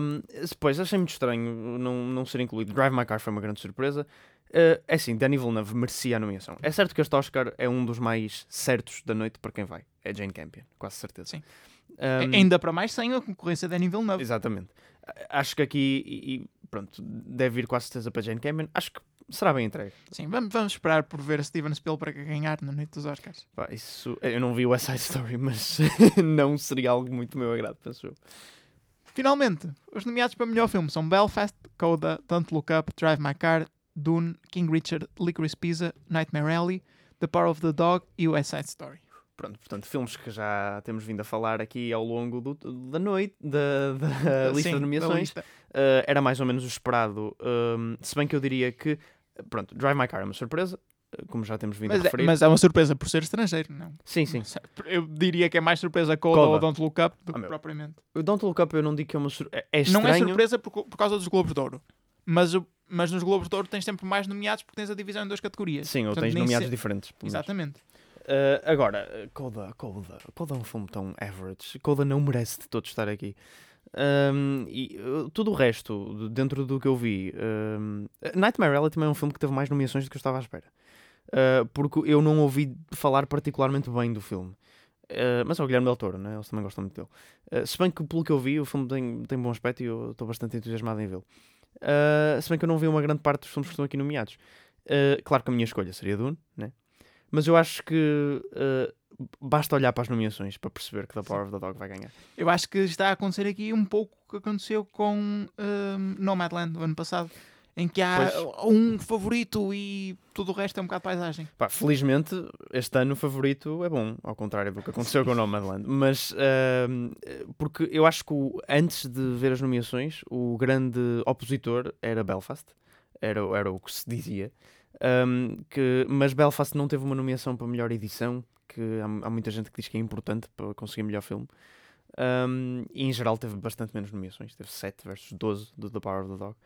Um, depois, achei muito estranho não, não ser incluído. Drive My Car foi uma grande surpresa. Uh, é assim, Danny Villeneuve merecia a nomeação. É certo que este Oscar é um dos mais certos da noite para quem vai. É Jane Campion, quase certeza. Sim. Um, Ainda para mais sem a concorrência de Denis Villeneuve. Exatamente. Acho que aqui, e, e pronto, deve ir com a certeza para Jane Campion. Acho que será bem entregue. Sim, vamos, vamos esperar por ver Steven Spielberg a ganhar na noite dos Oscars. Pá, isso, eu não vi o West Side Story, mas não seria algo muito meu agrado, penso eu. Finalmente, os nomeados para melhor filme são Belfast, Coda, Don't Look Up, Drive My Car, Dune, King Richard, Licorice Pizza, Nightmare Alley, The Power of the Dog e West Side Story. Pronto, portanto, filmes que já temos vindo a falar aqui ao longo do- da noite, da, da lista Sim, de nomeações. lista. Uh, era mais ou menos o esperado. Um, se bem que eu diria que, pronto, Drive My Car é uma surpresa, como já temos vindo a Mas é, referir. mas é uma surpresa por ser estrangeiro, não? Sim, sim. Eu diria que é mais surpresa Coda, Coda. ou Don't Look Up do Ah, que propriamente. O Don't Look Up eu não digo que é uma surpresa. É Não é surpresa por, por causa dos Globos de Ouro. Mas, mas nos Globos de Ouro tens sempre mais nomeados porque tens a divisão em duas categorias. Sim, ou Portanto, tens nem nomeados se- diferentes. Exatamente. Uh, agora, Coda, Coda, Coda é um filme tão average. Coda não merece de todo estar aqui. Um, e uh, tudo o resto, de- dentro do que eu vi, um, Nightmare Alley também é um filme que teve mais nomeações do que eu estava à espera. Uh, porque eu não ouvi falar particularmente bem do filme. Uh, mas é o Guilherme Del Toro, né? eles também gostam muito dele. Uh, se bem que, pelo que eu vi, o filme tem, tem bom aspecto e eu estou bastante entusiasmado em vê-lo. Se bem que eu não vi uma grande parte dos filmes que estão aqui nomeados. Claro que a minha escolha seria Dune, né? Mas eu acho que basta olhar para as nomeações para perceber que The Power of the Dog vai ganhar. Eu acho que está a acontecer aqui um pouco o que aconteceu com um, Nomadland do ano passado, em que há um favorito e tudo o resto é um bocado paisagem. Pá, felizmente, este ano o favorito é bom, ao contrário do que aconteceu com o Nomadland. Mas, ahm, porque eu acho que antes de ver as nomeações, o grande opositor era Belfast, era, era o que se dizia. Ahm, que, mas Belfast não teve uma nomeação para melhor edição, que há, há muita gente que diz que é importante para conseguir melhor filme. Ahm, e em geral teve bastante menos nomeações, teve 7 versus 12 do The Power of the Dog.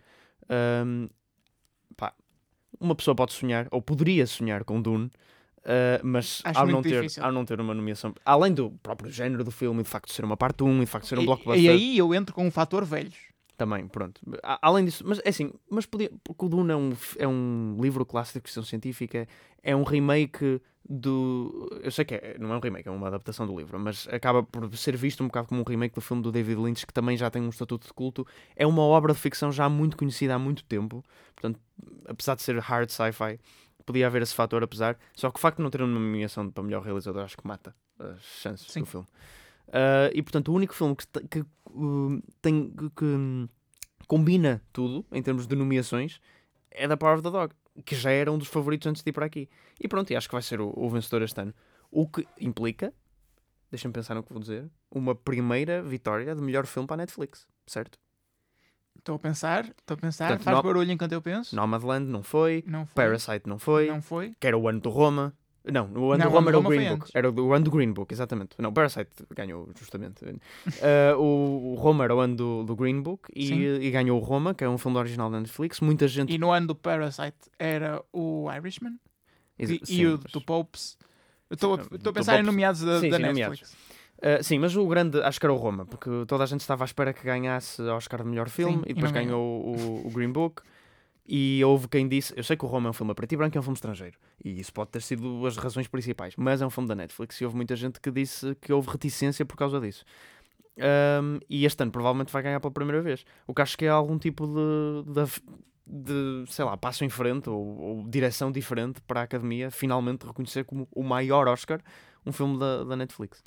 Ahm, pá, uma pessoa pode sonhar, ou poderia sonhar com Dune, uh, mas Acho ao não, ter, difícil. ao não ter uma nomeação, além do próprio género do filme, e de facto de ser uma parte 1, e de facto de ser um E- blockbuster, e, aí eu entro com o fator velhos. Também, pronto. Além disso, mas é assim, mas podia, porque o Dune é um, é um livro clássico de ficção científica, é um remake do. Eu sei que é, não é um remake, é uma adaptação do livro, mas acaba por ser visto um bocado como um remake do filme do David Lynch, que também já tem um estatuto de culto. É uma obra de ficção já muito conhecida há muito tempo, portanto, apesar de ser hard sci-fi, podia haver esse fator, apesar. Só que o facto de não ter uma nomeação para melhor realizador acho que mata as chances Sim. do filme. Ah, e portanto, o único filme que, que, uh, tem que, que, hum, combina tudo em termos de nomeações é da Power of the Dog, que já era um dos favoritos antes de ir para aqui. E pronto, e acho que vai ser o, o vencedor este ano. O que implica, deixa-me pensar no que vou dizer, uma primeira vitória de melhor filme para a Netflix, certo? Estou a pensar, estou a pensar, Portanto, faz no- barulho enquanto eu penso. Nomadland não foi, Não foi. Parasite não foi, Não foi. que era o ano do Roma. Não, o ano Roma era o Green Book. antes. Era o ano do Green Book, exatamente. Não, Parasite ganhou, justamente. Uh, o, o Roma era o ano do, do Green Book e, e ganhou o Roma, que é um filme original da Netflix. Muita gente. E no ano do Parasite era o Irishman Exa- e, sim, e o mas- do Popes. Estou a- pensar em nomeados da, Sim, da sim, Netflix. Uh, sim, mas o grande, acho que era o Roma, porque toda a gente estava à espera que ganhasse Oscar de melhor filme Sim, e depois ganhou o, o Green Book. E houve quem disse, eu sei que o Roma é um filme a preto e branco, é um filme estrangeiro, e isso pode ter sido as razões principais, mas é um filme da Netflix e houve muita gente que disse que houve reticência por causa disso. Um, e este ano provavelmente vai ganhar pela primeira vez. O que acho que é algum tipo de, de, de sei lá, passo em frente ou, ou, direção diferente para a Academia finalmente reconhecer como o maior Oscar um filme da, da Netflix.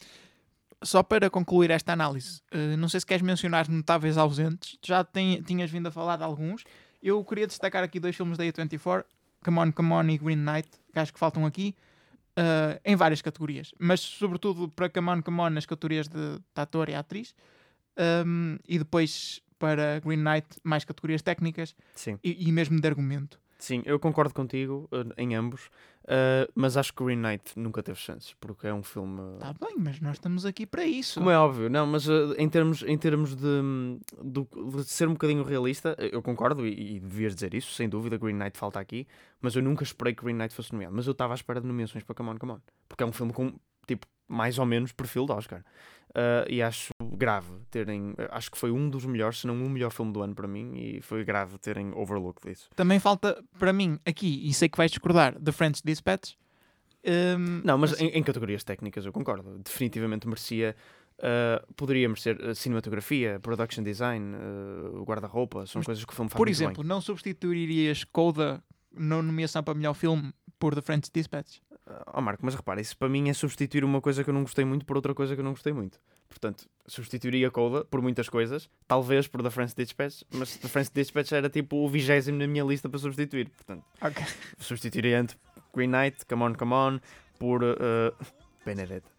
Só para concluir esta análise, uh, não sei se queres mencionar notáveis ausentes, já tinhas vindo a falar de alguns. Eu queria destacar aqui dois filmes da A24, Come On, Come On e Green Knight, que acho que faltam aqui, uh, em várias categorias, mas sobretudo para Come On, Come On nas categorias de, de ator e atriz, um, e depois para Green Knight mais categorias técnicas e, e, mesmo de argumento. Sim, eu concordo contigo uh, em ambos, uh, mas acho que Green Knight nunca teve chances, porque é um filme. Está bem, mas nós estamos aqui para isso. Como é óbvio, não, mas uh, em termos, em termos de, de, ser um bocadinho realista, eu concordo e, e devias dizer isso, sem dúvida. Green Knight falta aqui, mas eu nunca esperei que Green Knight fosse nomeado. Mas eu estava à espera de nomeações para Come On, Come On, porque é um filme com, tipo, mais ou menos perfil de Oscar. Uh, e acho grave terem. Acho que foi um dos melhores, se não o melhor filme do ano para mim, e foi grave terem overlooked isso. Também falta para mim aqui, e sei que vais discordar, The French Dispatch. Um, não, mas, mas... Em, em, categorias técnicas eu concordo. Definitivamente merecia. Uh, poderia merecer uh, cinematografia, production design, uh, guarda-roupa, são mas, coisas que o filme faz Por exemplo, não substituirias Coda na nomeação para melhor filme por The French Dispatch? Oh Marco, mas repara, isso para mim é substituir uma coisa que eu não gostei muito por outra coisa que eu não gostei muito. Portanto, substituiria Coda por muitas coisas, talvez por The French Dispatch, mas The French Dispatch era tipo o vigésimo na minha lista para substituir. Portanto, okay. substituiria entre Green Knight, Come On, Come On, por uh, Benedetta,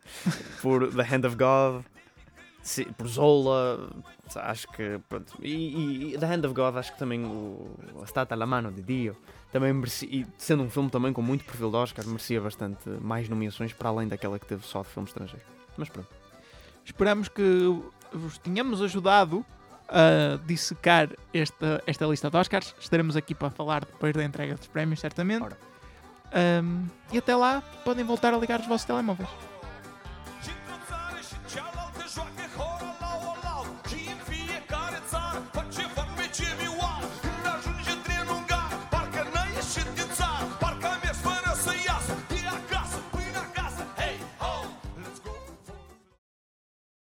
por The Hand of God, por Zola, acho que pronto. E, e, The Hand of God, acho que também o Stata la mano de Dio também merecia, e sendo um filme também com muito perfil de Oscar, merecia bastante mais nomeações para além daquela que teve só de filme estrangeiro. Mas pronto. Esperamos que vos tenhamos ajudado a dissecar esta, esta lista de Oscars. Estaremos aqui para falar depois da entrega dos prémios, certamente. Um, e até lá, podem voltar a ligar os vossos telemóveis.